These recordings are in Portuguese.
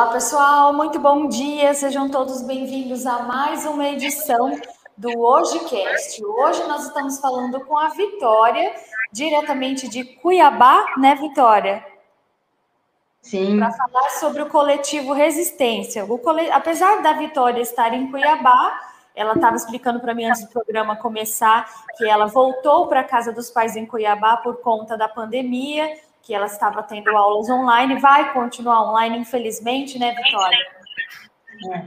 Olá, pessoal, muito bom dia. Sejam todos bem-vindos a mais uma edição do HojeCast. Hoje nós estamos falando com a Vitória, diretamente de Cuiabá, né, Vitória? Sim. Para falar sobre o coletivo Resistência. O cole... Apesar da Vitória estar em Cuiabá, ela estava explicando para mim antes do programa começar que ela voltou para a casa dos pais em Cuiabá por conta da pandemia, que ela estava tendo aulas online, vai continuar online, infelizmente, né, Vitória? É.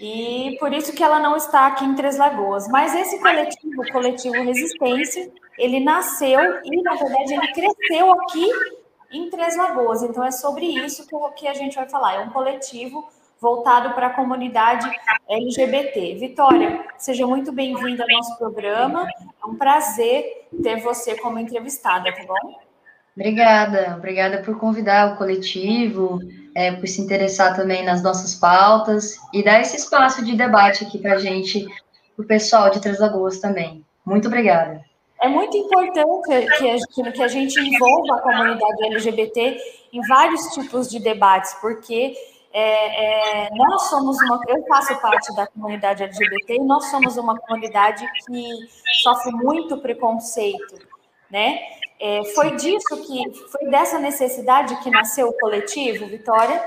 E por isso que ela não está aqui em Três Lagoas. Mas esse coletivo, o coletivo Resistência, ele nasceu e, na verdade, ele cresceu aqui em Três Lagoas. Então, é sobre isso que a gente vai falar. É um coletivo voltado para a comunidade LGBT. Vitória, seja muito bem-vinda ao nosso programa. É um prazer ter você como entrevistada, tá bom? Obrigada, obrigada por convidar o coletivo, é, por se interessar também nas nossas pautas e dar esse espaço de debate aqui para a gente, para o pessoal de Três Lagoas também. Muito obrigada. É muito importante que a, que a gente envolva a comunidade LGBT em vários tipos de debates, porque é, é, nós somos uma, eu faço parte da comunidade LGBT e nós somos uma comunidade que sofre muito preconceito, né? É, foi disso que, foi dessa necessidade que nasceu o coletivo, Vitória?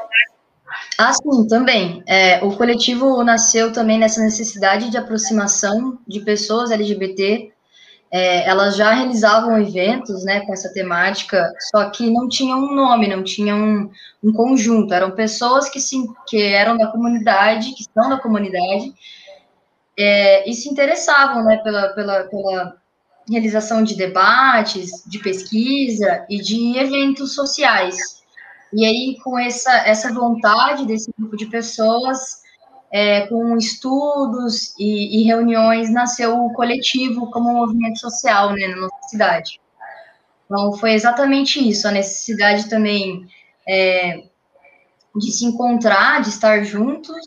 Ah, sim, também. É, o coletivo nasceu também nessa necessidade de aproximação de pessoas LGBT é, elas já realizavam eventos né, com essa temática, só que não tinham um nome, não tinham um, um conjunto, eram pessoas que, se, que eram da comunidade, que são da comunidade, é, e se interessavam né, pela, pela, pela realização de debates, de pesquisa e de eventos sociais. E aí, com essa, essa vontade desse grupo de pessoas, é, com estudos e, e, reuniões, nasceu o coletivo como um movimento social né, na nossa cidade. Então, foi exatamente isso, a necessidade também é, de se encontrar, de estar juntos,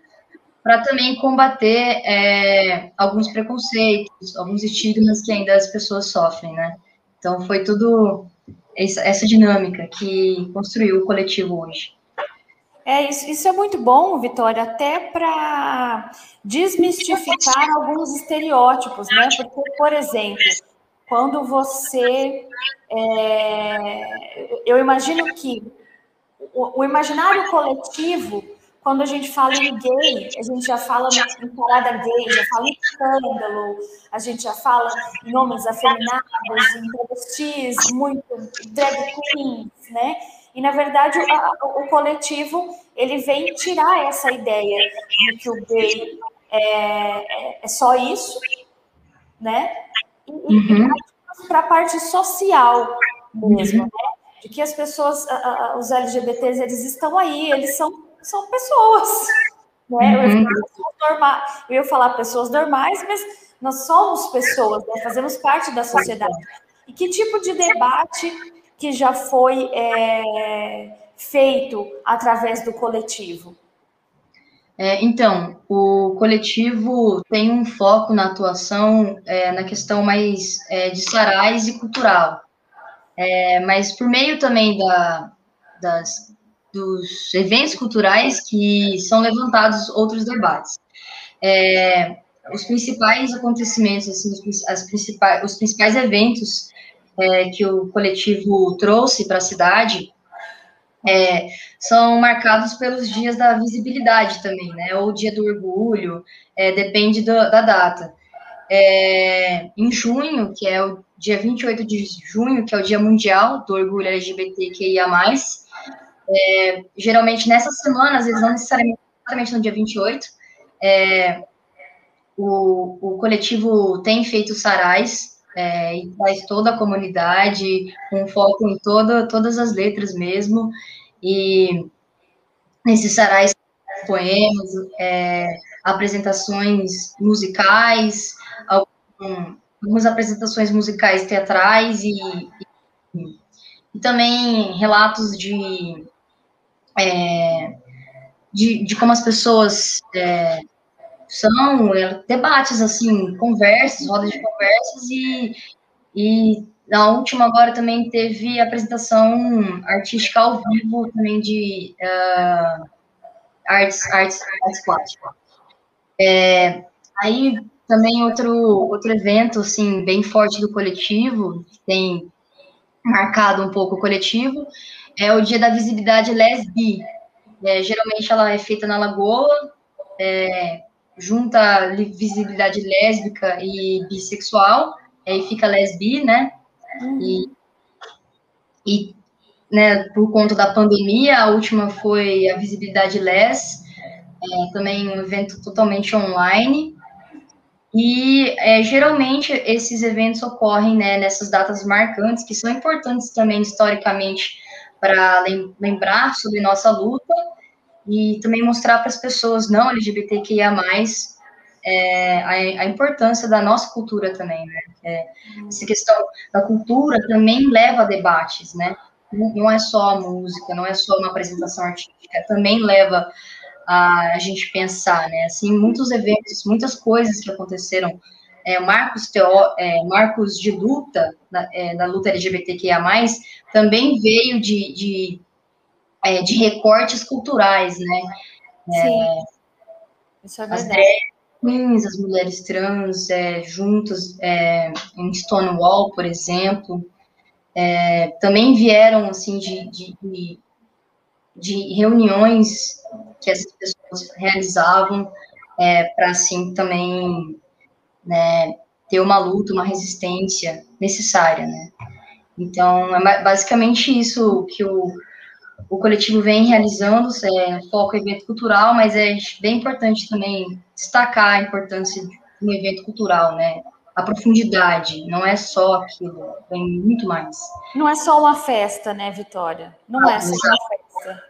para também combater é, alguns preconceitos, alguns estigmas que ainda as pessoas sofrem, né? Então, foi tudo essa, dinâmica que construiu o coletivo hoje. É, isso, isso é muito bom, Vitória, até para desmistificar alguns estereótipos, né? Porque, por exemplo, quando você. É, eu imagino que o, o, imaginário coletivo, quando a gente fala em gay, a gente já fala em parada gay, já fala em escândalo, a gente já fala em homens afeminados, em travestis, muito drag queens, né? E, na verdade, o, o coletivo ele vem tirar essa ideia de que o gay é, é, é só isso, né? E, uhum. para a parte social mesmo, uhum. né? De que as pessoas, os LGBTs, eles estão aí, eles são, são pessoas, né? Eu, ia uhum. falar, eu ia falar pessoas normais, mas nós somos pessoas, né? fazemos parte da sociedade. E que tipo de debate que já foi é, feito através do coletivo? É, então, o coletivo tem um foco na atuação é, na questão mais é, de sarais e cultural, é, mas por meio também da, das, dos eventos culturais que são levantados outros debates. É, os principais acontecimentos, assim, os, as principais, os principais eventos é, que o coletivo trouxe para a cidade é, são marcados pelos dias da visibilidade também, né? Ou o dia do orgulho, é, depende do, da data. É, em junho, que é o dia 28 de junho, que é o Dia Mundial do Orgulho LGBTQIA+, é, geralmente nessa semana, às vezes não necessariamente no dia 28, é, o, o coletivo tem feito sarais é, e traz toda a comunidade, com foco em toda, todas as letras mesmo, e nesses sarais poemas, é, apresentações musicais, algumas apresentações musicais teatrais e, e, e também relatos de, é, de, de, como as pessoas é, são é, debates, assim, conversas, rodas de conversas, e, e na última agora também teve apresentação artística ao vivo também de uh, artes, artes, artes plásticas. É, aí também outro, outro evento, assim, bem forte do coletivo, que tem marcado um pouco o coletivo, é o Dia da Visibilidade Lesbi. É, geralmente ela é feita na Lagoa, é, junta visibilidade lésbica e bissexual, aí fica lesbi, né? E, e né, por conta da pandemia, a última foi a visibilidade les, é, também um evento totalmente online. E é, geralmente esses eventos ocorrem né, nessas datas marcantes, que são importantes também historicamente para lembrar sobre nossa luta e também mostrar para as pessoas não LGBTQIA é, a, a, importância da nossa cultura também, né? É, essa questão da cultura também leva a debates, né? Não, é só a música, não é só uma apresentação artística, também leva a, a gente pensar, né? Assim, muitos eventos, muitas coisas que aconteceram, é, marcos, teó, é, marcos de luta, na, é, da luta LGBTQIA+, também veio de, de, é, de recortes culturais, né? É, Sim, isso é verdade. Queens, as mulheres trans é, juntas é, em Stonewall, por exemplo, também vieram assim de, de, de, reuniões que essas pessoas realizavam para assim também né, ter uma luta, uma resistência necessária, né? Então é basicamente isso que o o coletivo vem realizando, é, foco em evento cultural, mas é bem importante também destacar a importância de um evento cultural, né? A profundidade, não é só aquilo, tem muito mais. Não é só uma festa, né, Vitória? Não ah, é só uma festa.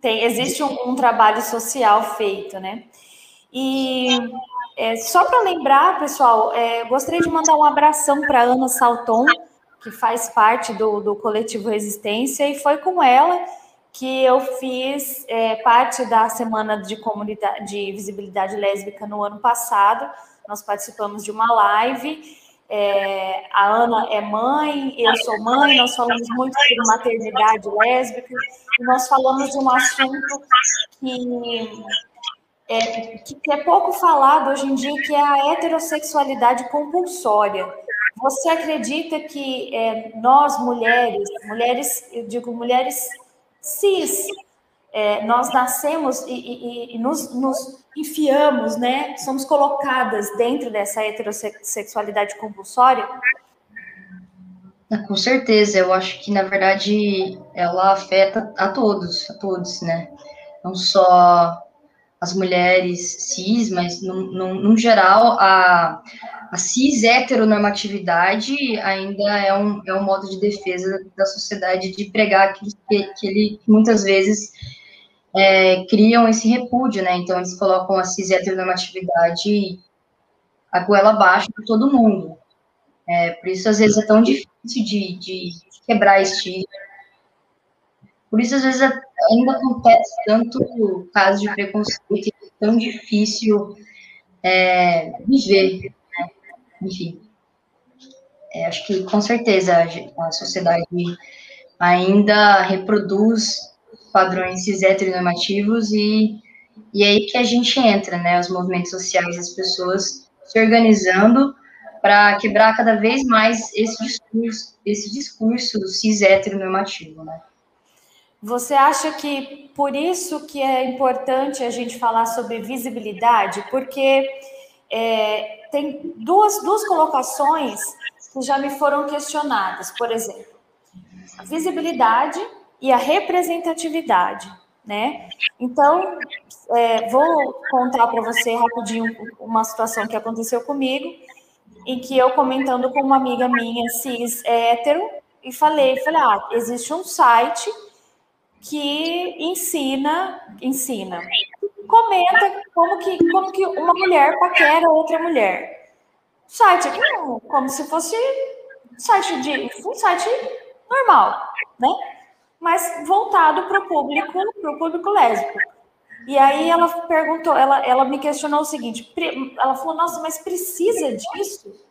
Tem, existe um, um trabalho social feito, né? E é, só para lembrar, pessoal, é, gostaria de mandar um abração para Ana Salton, que faz parte do, do coletivo Resistência, e foi com ela que eu fiz é, parte da semana de comunidade de visibilidade lésbica no ano passado. Nós participamos de uma live. É, a Ana é mãe, eu sou mãe, nós falamos muito sobre maternidade lésbica, e nós falamos de um assunto que é, que é pouco falado hoje em dia, que é a heterossexualidade compulsória. Você acredita que é, nós, mulheres, mulheres, eu digo mulheres cis. É, nós nascemos e, e, e nos, nos, enfiamos, né? Somos colocadas dentro dessa heterossexualidade compulsória? Ah, com certeza, eu acho que na verdade ela afeta a todos, a todos, né? Não só as mulheres cis, mas no, no, no geral a, a cis heteronormatividade ainda é um, é um modo de defesa da sociedade de pregar aquilo que, que ele muitas vezes é, criam esse repúdio, né? Então eles colocam a cis heteronormatividade a goela abaixo de todo mundo. É, por isso, às vezes, é tão difícil de, de quebrar esse Por isso, às vezes, ainda acontece tanto caso de preconceito, é tão difícil é, viver enfim. É, acho que com certeza a, sociedade ainda reproduz padrões cis heteronormativos e, e é aí que a gente entra, né? Os movimentos sociais, as pessoas se organizando para quebrar cada vez mais esse discurso, esse discurso cis heteronormativo, né? Você acha que por isso que é importante a gente falar sobre visibilidade? Porque é, tem duas, duas colocações que já me foram questionadas, por exemplo, a visibilidade e a representatividade, né? Então, é, vou contar para você rapidinho uma situação que aconteceu comigo, em que eu comentando com uma amiga minha cis hétero, e falei, falei, ah, existe um site que ensina, ensina comenta como que, como que uma mulher paquera outra mulher. Site não, como se fosse site de um site normal, né? Mas voltado para o público, para o público lésbico. E aí ela perguntou, ela, ela me questionou o seguinte, ela falou, nossa, mas precisa disso?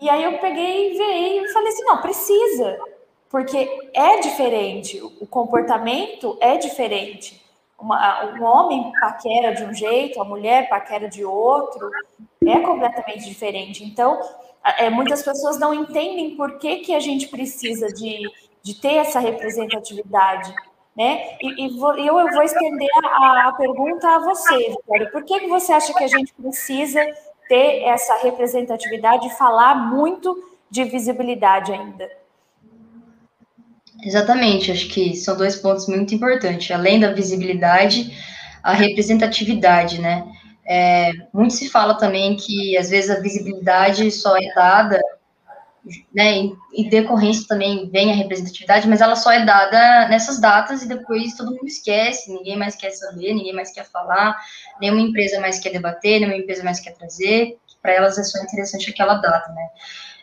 E aí eu peguei e veio e falei assim, não, precisa, porque é diferente, o comportamento é diferente. uma, um homem paquera de um jeito, a mulher paquera de outro, é completamente diferente. Então, é, muitas pessoas não entendem por que, que a gente precisa de, de ter essa representatividade. Né? E, e vou, eu, eu vou estender a, a pergunta a você, Vitória. Por que, que você acha que a gente precisa ter essa representatividade e falar muito de visibilidade ainda? Exatamente, acho que são dois pontos muito importantes. Além da visibilidade, a representatividade, né? É, muito se fala também que às vezes a visibilidade só é dada, né? Em, em decorrência também vem a representatividade, mas ela só é dada nessas datas e depois todo mundo esquece, ninguém mais quer saber, ninguém mais quer falar, nenhuma empresa mais quer debater, nenhuma empresa mais quer trazer. Para elas é só interessante aquela data, né?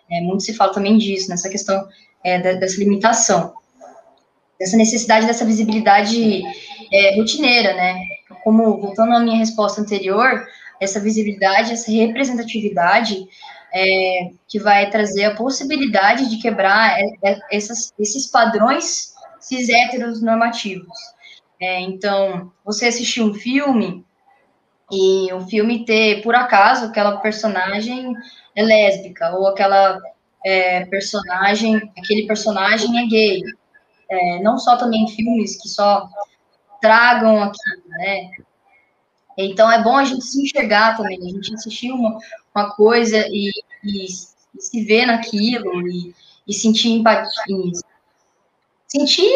É, muito se fala também disso, nessa questão é, dessa limitação dessa necessidade dessa visibilidade é, rotineira, né? Como, voltando à minha resposta anterior, essa visibilidade, essa representatividade é, que vai trazer a possibilidade de quebrar é, é, essas, esses padrões cis héteros normativos. É, então, você assistir um filme e o filme ter, por acaso, aquela personagem é lésbica, ou aquela é, personagem, aquele personagem é gay, é, não só também filmes que só tragam aquilo, né? Então é bom a gente se enxergar também, a gente assistir uma, uma coisa e, e, se ver naquilo e, e sentir empatia. Sentir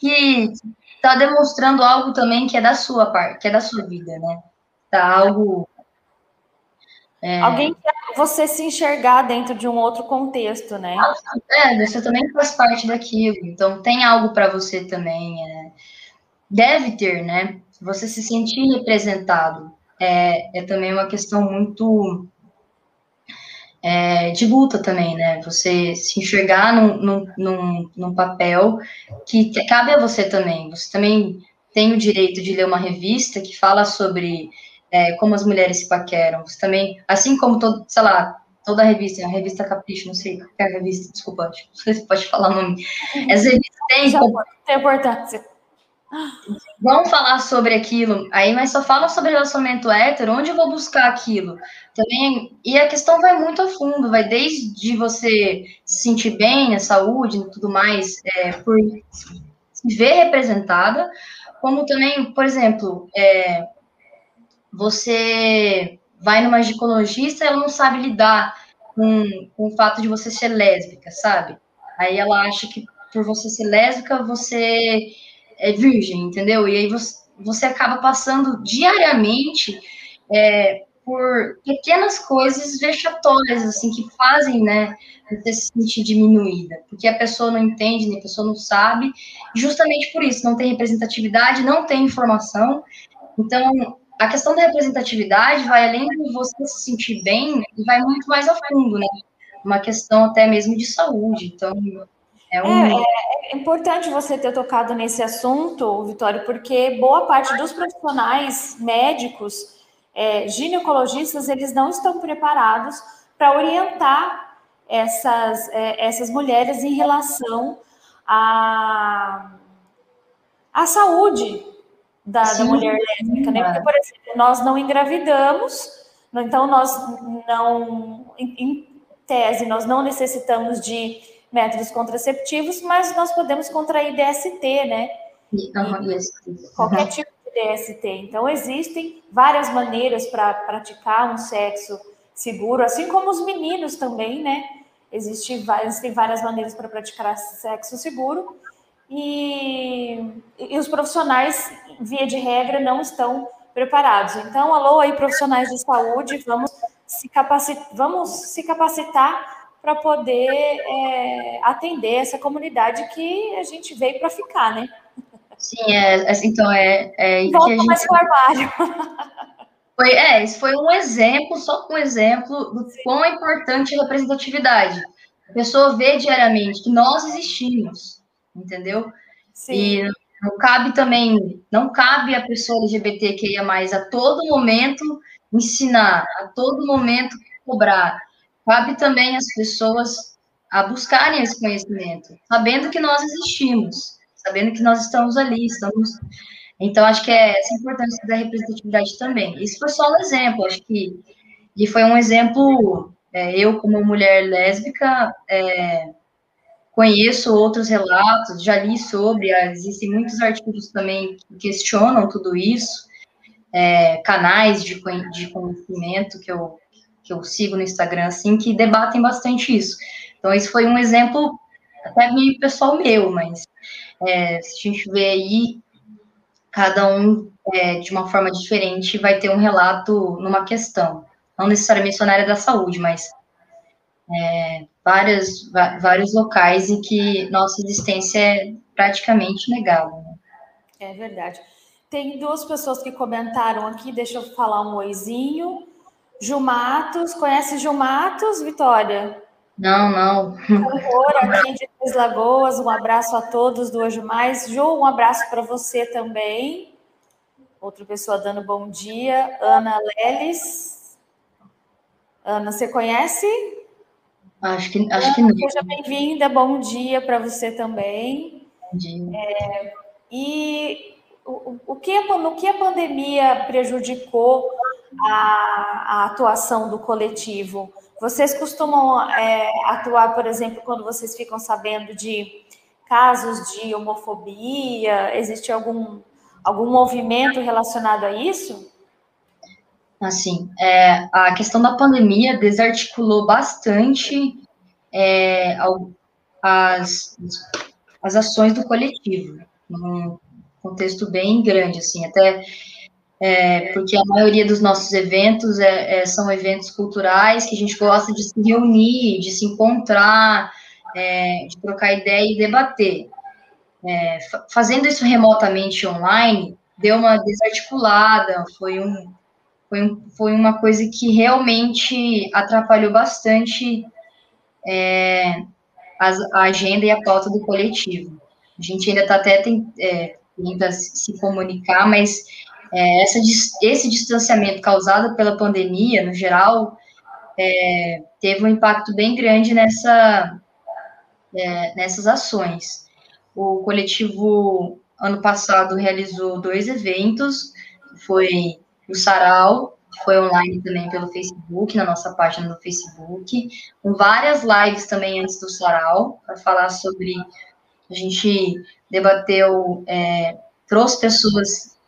que está demonstrando algo também que é da sua parte, que é da sua vida, né? Tá algo. É... Alguém você se enxergar dentro de um outro contexto, né? É, você também faz parte daquilo, então tem algo para você também. É... Deve ter, né? Você se sentir representado é, é também uma questão muito é, de luta também, né? Você se enxergar num, num, num, num papel que cabe a você também. Você também tem o direito de ler uma revista que fala sobre é, como as mulheres se paqueram. Você também, assim como todo, sei lá, toda a revista, a revista Capricho, não sei qual é a revista, desculpa, não sei se pode falar o nome. As revistas têm. Tem importância. Vão falar sobre aquilo, aí, mas só falam sobre relacionamento hétero, onde eu vou buscar aquilo? Também, e a questão vai muito a fundo, vai desde você se sentir bem, a saúde e tudo mais, é, por se ver representada, como também, por exemplo, é, você vai numa ginecologista, ela não sabe lidar com, com o fato de você ser lésbica, sabe? Aí ela acha que por você ser lésbica, você é virgem, entendeu? E aí você, você acaba passando diariamente é, por pequenas coisas vexatórias, assim, que fazem, né, você se sentir diminuída, porque a pessoa não entende, nem a pessoa não sabe, justamente por isso, não tem representatividade, não tem informação, então, a questão da representatividade vai além de você se sentir bem e vai muito mais a fundo, né? Uma questão até mesmo de saúde. Então, é, um... é, é, importante você ter tocado nesse assunto, Vitório, porque boa parte dos profissionais médicos, é, ginecologistas, eles não estão preparados para orientar essas, é, essas mulheres em relação à, à saúde da, da mulher lésbica, né? Porque, por exemplo, nós não engravidamos, então nós não, em, tese, nós não necessitamos de métodos contraceptivos, mas nós podemos contrair DST, né? Qualquer tipo de DST. Então, existem várias maneiras para praticar um sexo seguro, assim como os meninos também, né? Existem várias, existem várias maneiras para praticar sexo seguro. E, e os profissionais, via de regra, não estão preparados. Então, alô aí, profissionais de saúde, vamos se, capacitar, vamos se capacitar para poder é, atender essa comunidade que a gente veio para ficar, né? Sim, é, assim, então é. é Volta gente... mais para o armário. Foi, é, isso foi um exemplo, só um exemplo do quão é importante a representatividade. A pessoa vê diariamente que nós existimos, entendeu? Sim. E não cabe também, não cabe a pessoa LGBTQIA+, a todo momento ensinar, a todo momento cobrar. Cabe também as pessoas a buscarem esse conhecimento, sabendo que nós existimos, sabendo que nós estamos ali, estamos Então, acho que é essa importância da representatividade também. Isso foi só um exemplo, acho que e foi um exemplo, é, eu como mulher lésbica, é, conheço outros relatos, já li sobre, existem muitos artigos também que questionam tudo isso, é, canais de, de conhecimento que eu, que eu sigo no Instagram, assim, que debatem bastante isso. Então, esse foi um exemplo até meio pessoal meu, mas é, se a gente vê aí, cada um, é, de uma forma diferente, vai ter um relato numa questão. Não necessariamente na área da saúde, mas é, várias, vários locais em que nossa existência é praticamente negada. Né? É verdade. Tem duas pessoas que comentaram aqui, deixa eu falar um oizinho. Jumatos, conhece Jumatos, Vitória? Não, não. Cantor aqui de Três Lagoas, um abraço a todos do Hoje Mais. Ju, um abraço para você também. Outra pessoa dando bom dia, Ana Leles. Ana, você conhece? Acho que, acho que não. Seja bem-vinda, bom dia para você também. Bom dia. É, e o, o que, no que a pandemia prejudicou a, a atuação do coletivo? Vocês costumam é, atuar, por exemplo, quando vocês ficam sabendo de casos de homofobia? Existe algum, algum movimento relacionado a isso? Assim, é, a questão da pandemia desarticulou bastante é, as, as ações do coletivo, num contexto bem grande, assim, até é, porque a maioria dos nossos eventos é, é, são eventos culturais que a gente gosta de se reunir, de se encontrar, é, de trocar ideia e debater. É, fazendo isso remotamente online, deu uma desarticulada, foi um, foi, foi uma coisa que realmente atrapalhou bastante é, a, a, agenda e a pauta do coletivo. A gente ainda está até é, tenta se comunicar, mas é, essa, esse distanciamento causado pela pandemia, no geral, é, teve um impacto bem grande nessa, é, nessas ações. O coletivo, ano passado, realizou dois eventos, foi o Sarau, foi online também pelo Facebook, na nossa página do Facebook, com várias lives também antes do Sarau, para falar sobre. A gente debateu, é, trouxe pessoas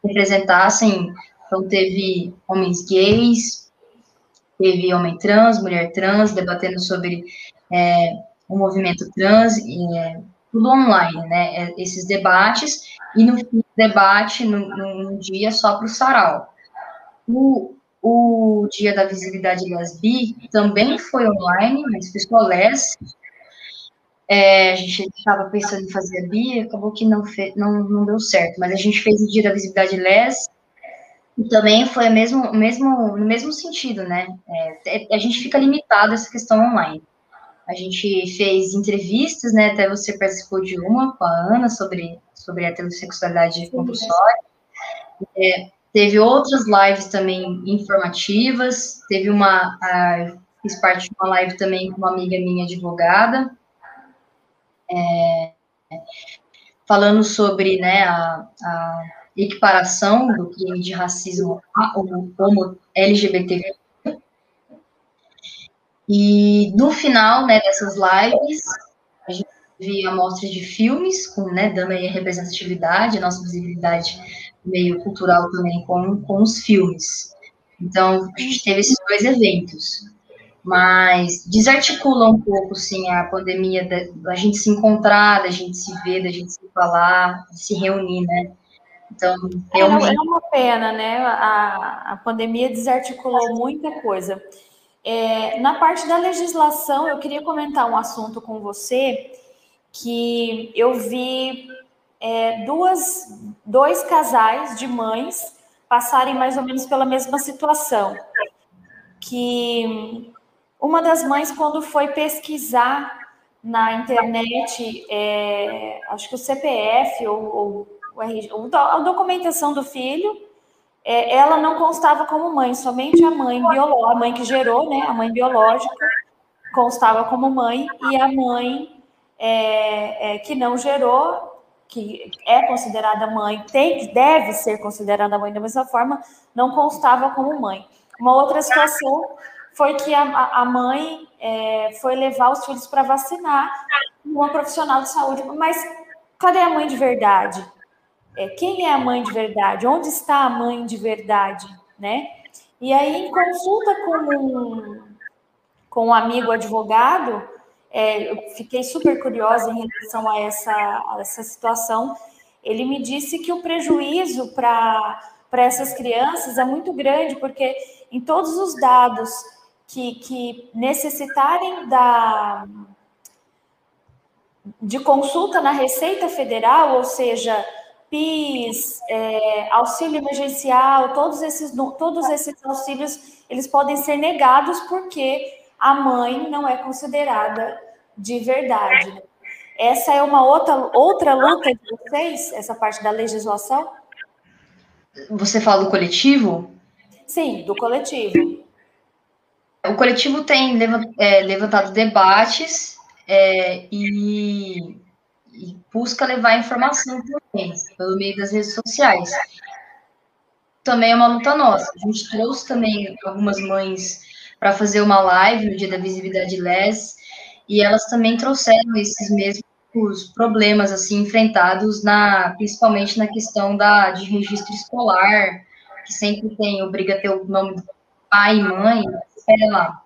que representassem, então teve homens gays, teve homem trans, mulher trans, debatendo sobre é, o movimento trans, e, é, tudo online, né? É, esses debates, e no fim debate, num, dia só para o sarau. O, o Dia da Visibilidade Lesbi também foi online, mas só les. É, a gente estava pensando em fazer a BI, acabou que não, fe, não, não deu certo, mas a gente fez o Dia da Visibilidade Les, e também foi mesmo, mesmo, no mesmo sentido, né? É, é, a gente fica limitado a essa questão online. A gente fez entrevistas, né? Até você participou de uma com a Ana sobre, sobre a heterossexualidade compulsória. É, Teve outras lives também informativas. Teve uma. A, fiz parte de uma live também com uma amiga minha advogada. É, falando sobre né, a, a, equiparação do crime de racismo como LGBT. E no final né, dessas lives, via amostras de filmes, com, né, dando aí a representatividade, a nossa visibilidade meio cultural também com, com os filmes. Então, a gente teve esses dois eventos. Mas desarticula um pouco, sim, a pandemia da, gente se encontrar, da gente se ver, da gente se falar, se reunir, né? Então, é, realmente... É uma pena, né? A, a pandemia desarticulou muita coisa. É, na parte da legislação, eu queria comentar um assunto com você que eu vi é, duas, dois casais de mães passarem mais ou menos pela mesma situação. Que uma das mães, quando foi pesquisar na internet, é, acho que o CPF ou, ou, a documentação do filho, é, ela não constava como mãe, somente a mãe biológica, a mãe que gerou, né, a mãe biológica constava como mãe e a mãe é, é, que não gerou que é considerada mãe, tem, deve ser considerada mãe da mesma forma, não constava como mãe. Uma outra situação foi que a, a mãe é, foi levar os filhos para vacinar uma profissional de saúde, mas cadê a mãe de verdade? É, quem é a mãe de verdade? Onde está a mãe de verdade, né? E aí, em consulta com um, com um amigo advogado, é, eu fiquei super curiosa em relação a essa, a essa situação. Ele me disse que o prejuízo para essas crianças é muito grande, porque em todos os dados que, que necessitarem da, de consulta na Receita Federal, ou seja, PIS, é, auxílio emergencial, todos esses, todos esses auxílios, eles podem ser negados porque a mãe não é considerada de verdade. Né? Essa é uma outra, outra luta de vocês, essa parte da legislação? Você fala do coletivo? Sim, do coletivo. O coletivo tem é, levantado debates é, e, e, busca levar informação também, pelo meio das redes sociais. Também é uma luta nossa. A gente trouxe também algumas mães para fazer uma live no dia da visibilidade LES, e elas também trouxeram esses mesmos problemas assim enfrentados na principalmente na questão da de registro escolar, que sempre tem obriga a ter o nome do pai e mãe, espera lá.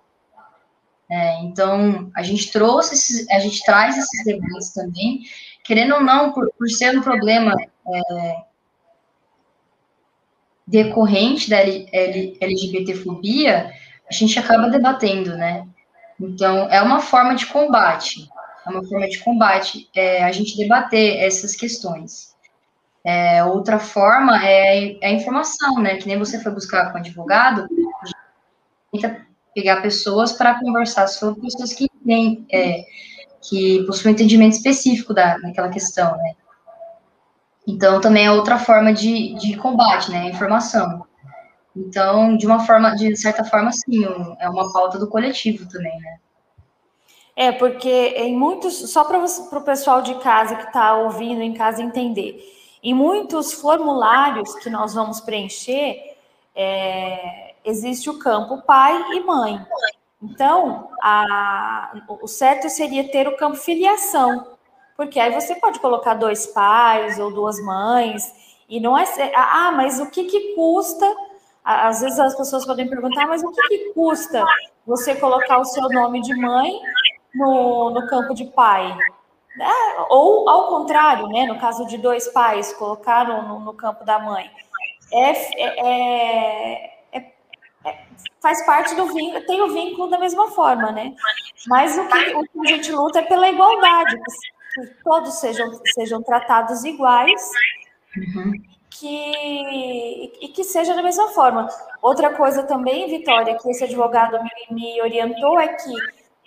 É, então a gente trouxe esses, a gente traz esses debates também, querendo ou não, por, por ser um problema é, decorrente da LGBTfobia, a gente acaba debatendo, né? Então, é uma forma de combate, é uma forma de combate é, a gente debater essas questões. É, outra forma é, é, a informação, né? Que nem você foi buscar com advogado, tenta pegar pessoas para conversar sobre pessoas que têm, é, que possuem entendimento específico da, daquela questão, né? Então, também é outra forma de, de combate, né? A informação. Então, de uma forma, de certa forma, sim, é uma pauta do coletivo também, né? É, porque em muitos, só para o pessoal de casa que está ouvindo em casa entender, em muitos formulários que nós vamos preencher, é, existe o campo pai e mãe. Então, a, o certo seria ter o campo filiação, porque aí você pode colocar dois pais ou duas mães, e não é. Ah, mas o que, que custa às vezes as pessoas podem perguntar, mas o que, que custa você colocar o seu nome de mãe no, no campo de pai? É, ou ao contrário, né? No caso de dois pais, colocar no, no campo da mãe. É, é, é, é, faz parte do vínculo, tem o vínculo da mesma forma, né? Mas o que, o que a gente luta é pela igualdade, que todos sejam, sejam tratados iguais. Uhum que, e que seja da mesma forma. Outra coisa também, Vitória, que esse advogado me, me orientou é que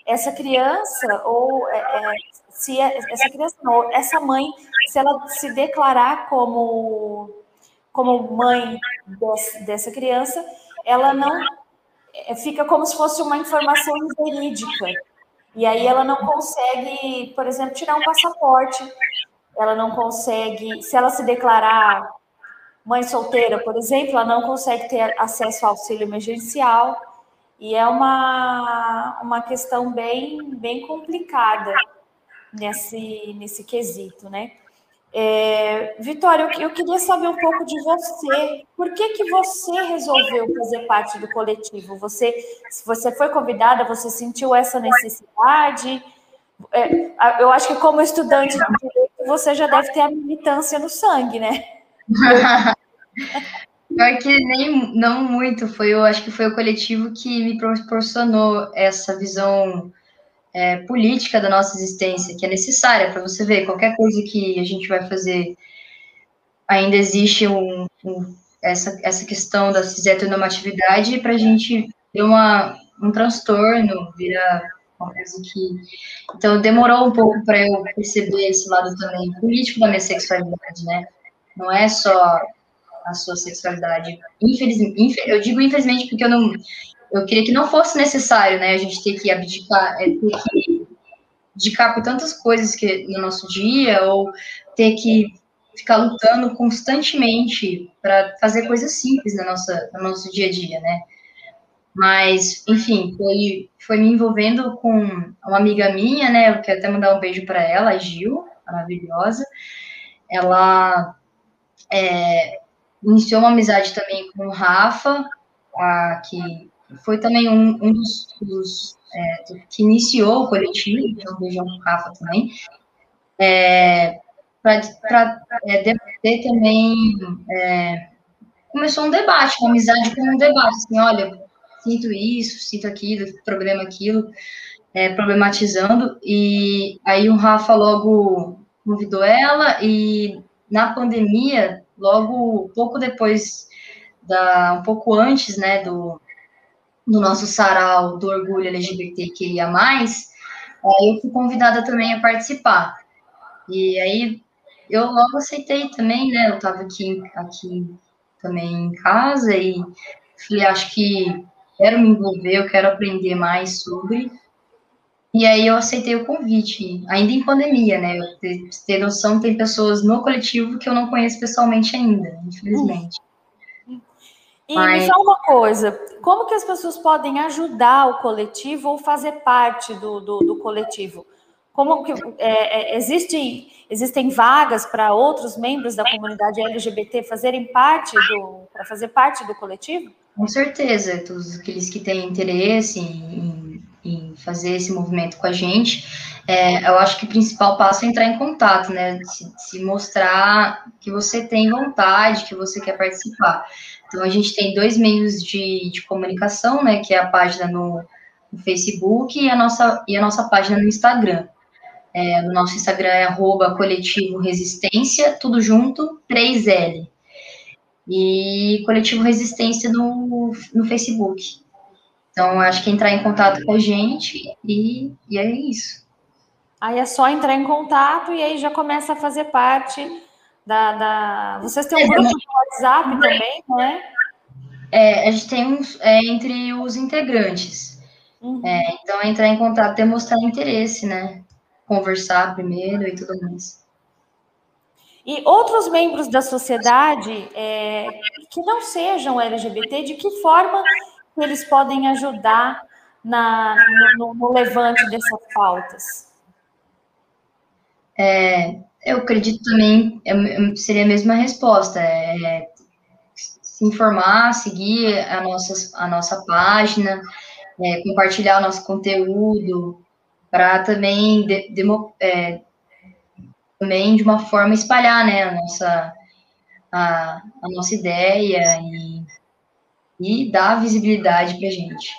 essa criança, ou é, é se é, essa criança, não, essa mãe, se ela se declarar como, como mãe desse, dessa criança, ela não é, fica como se fosse uma informação verídica. E aí ela não consegue, por exemplo, tirar um passaporte, ela não consegue, se ela se declarar Mãe solteira, por exemplo, ela não consegue ter acesso ao auxílio emergencial e é uma, uma questão bem, bem complicada nesse, nesse quesito, né? É, Vitória, eu, eu, queria saber um pouco de você. Por que, que você resolveu fazer parte do coletivo? Você, você foi convidada, você sentiu essa necessidade? É, eu acho que como estudante de direito, você já deve ter a militância no sangue, né? Pior que nem não muito, foi eu acho que foi o coletivo que me proporcionou essa visão é, política da nossa existência, que é necessária para você ver qualquer coisa que a gente vai fazer, ainda existe um, um, essa, essa questão da cis-heteronormatividade para a gente ter uma, um transtorno, vira uma coisa que. Então demorou um pouco para eu perceber esse lado também político da minha sexualidade, né? Não é só a sua sexualidade. Infelizmente, eu digo infelizmente porque eu não, eu queria que não fosse necessário, né, a gente ter que abdicar, é, ter que dedicar por tantas coisas que no nosso dia, ou ter que ficar lutando constantemente para fazer coisas simples na nossa, no nosso dia a dia, né? Mas, enfim, foi, foi me envolvendo com uma amiga minha, né? Eu quero até mandar um beijo para ela, a Gil, maravilhosa. Ela é, iniciou uma amizade também com o Rafa, a, que foi também um, um dos, dos é, que iniciou o coletivo, então beijão com o Rafa também. É, para é, debater também. É, começou um debate, uma amizade com um debate, assim, olha, sinto isso, sinto aquilo, problema aquilo, é, problematizando, e aí o Rafa logo convidou ela, e na pandemia, logo, pouco depois, da, um pouco antes, né, do, do nosso sarau do orgulho LGBTQIA+, eu fui convidada também a participar. E aí eu logo aceitei também, né? Eu estava aqui, aqui também em casa e falei, acho que quero me envolver, eu quero aprender mais sobre. E aí eu aceitei o convite, ainda em pandemia, né? Eu ter, ter noção, tem pessoas no coletivo que eu não conheço pessoalmente ainda, infelizmente. E Mas... me fala uma coisa, como que as pessoas podem ajudar o coletivo ou fazer parte do, do, do coletivo? Como que é, é, existem, existem vagas para outros membros da comunidade LGBT fazerem parte do para fazer parte do coletivo? Com certeza, todos aqueles que têm interesse em, em fazer esse movimento com a gente, é, eu acho que o principal passo é entrar em contato, né? Se, se, mostrar que você tem vontade, que você quer participar. Então, a gente tem dois meios de, de comunicação, né? Que é a página no, no Facebook e a, nossa, e a nossa página no Instagram. É, no nosso Instagram é arroba coletivo resistência, tudo junto, 3L. E coletivo resistência no, no Facebook. Então, acho que é entrar em contato com a gente e, e é isso. Aí é só entrar em contato e aí já começa a fazer parte da. da... Vocês têm um grupo de WhatsApp também, não é? É, a gente tem uns é, entre os integrantes. Uhum. É, então, é entrar em contato, demonstrar interesse, né? conversar primeiro e tudo mais. E outros membros da sociedade é, que não sejam LGBT, de que forma eles podem ajudar na, no, no levante dessas pautas? É, eu acredito também, é, seria a mesma resposta, é, se informar, seguir a nossa, a nossa página, é, compartilhar o nosso conteúdo, para também, de, de, é, também de uma forma espalhar né, a, nossa, a, a nossa ideia e, e dar visibilidade para a gente.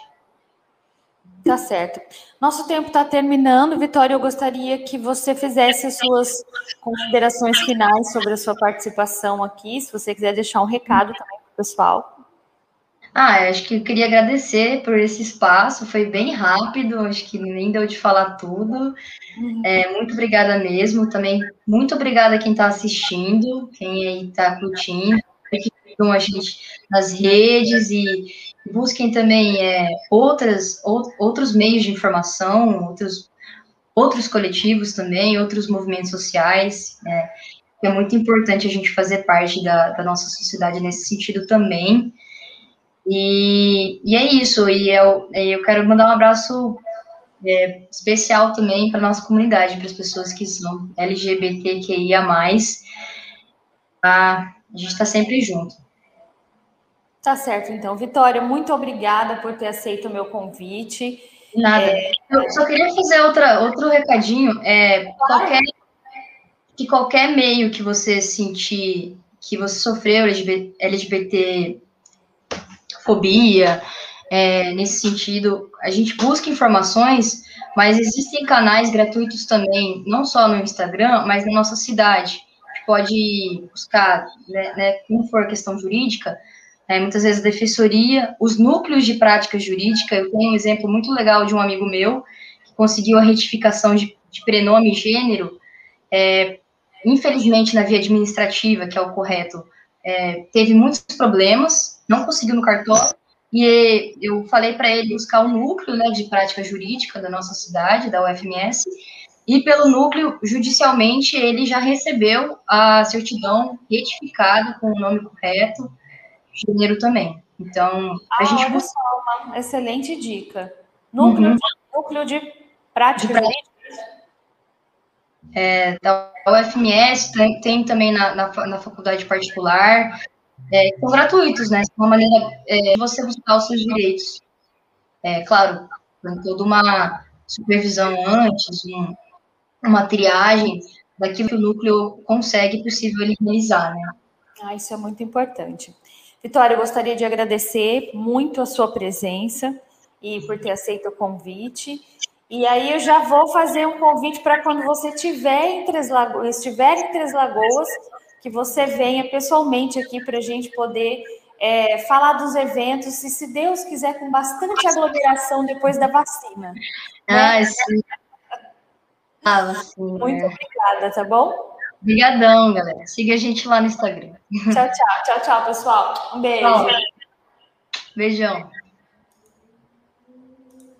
Tá certo. Nosso tempo está terminando. Vitória, eu gostaria que você fizesse as suas considerações finais sobre a sua participação aqui, se você quiser deixar um recado também para o pessoal. Ah, acho que eu queria agradecer por esse espaço, foi bem rápido, acho que nem deu de falar tudo. Uhum. É, muito obrigada mesmo, também muito obrigada a quem está assistindo, quem aí está curtindo, sigam a gente nas redes e busquem também é, outras, outros meios de informação, outros, outros coletivos também, outros movimentos sociais. É, é muito importante a gente fazer parte da, da nossa sociedade nesse sentido também. E, e é isso, e eu, eu quero mandar um abraço é, especial também para nossa comunidade, para as pessoas que são LGBTQIA+. Tá? A gente está sempre junto. Tá certo, então. Vitória, muito obrigada por ter aceito o meu convite. Nada. É... Eu só queria fazer outra, outro recadinho. É, qualquer, que qualquer meio que você sentir que você sofreu LGBT, LGBT fobia, é, nesse sentido, a gente busca informações, mas existem canais gratuitos também, não só no Instagram, mas na nossa cidade. A gente pode buscar, né, né como for questão jurídica, né, muitas vezes a defensoria, os núcleos de prática jurídica. Eu tenho um exemplo muito legal de um amigo meu que conseguiu a retificação de, de prenome e gênero, é, infelizmente na via administrativa, que é o correto, é, teve muitos problemas, não conseguiu no cartório, e eu falei para ele buscar o núcleo né, de prática jurídica da nossa cidade, da UFMS, E pelo núcleo, judicialmente, ele já recebeu a certidão retificada com o nome correto, gênero também. Então, a ah, gente. Olha só, uma excelente dica. Núcleo, uhum. de, núcleo de prática. De prática. É, da UFMS, tem, tem também na, na, na, faculdade particular, é, são gratuitos, né? São uma maneira é, de você buscar os seus direitos. É, claro, com toda uma supervisão antes, um, uma triagem daquilo que o núcleo consegue possível ele realizar, né? Ah, isso é muito importante. Vitória, eu gostaria de agradecer muito a sua presença e por ter aceito o convite. E aí eu já vou fazer um convite para quando você estiver em Três Lagoas, estiver em Três Lagoas, que você venha pessoalmente aqui para a gente poder é, falar dos eventos e, se Deus quiser, com bastante aglomeração depois da vacina. Ah, né? sim. Ah, sim. Muito é. obrigada, tá bom? Obrigadão, galera. Siga a gente lá no Instagram. Tchau, tchau. Tchau, tchau, pessoal. Um beijo. Beijão.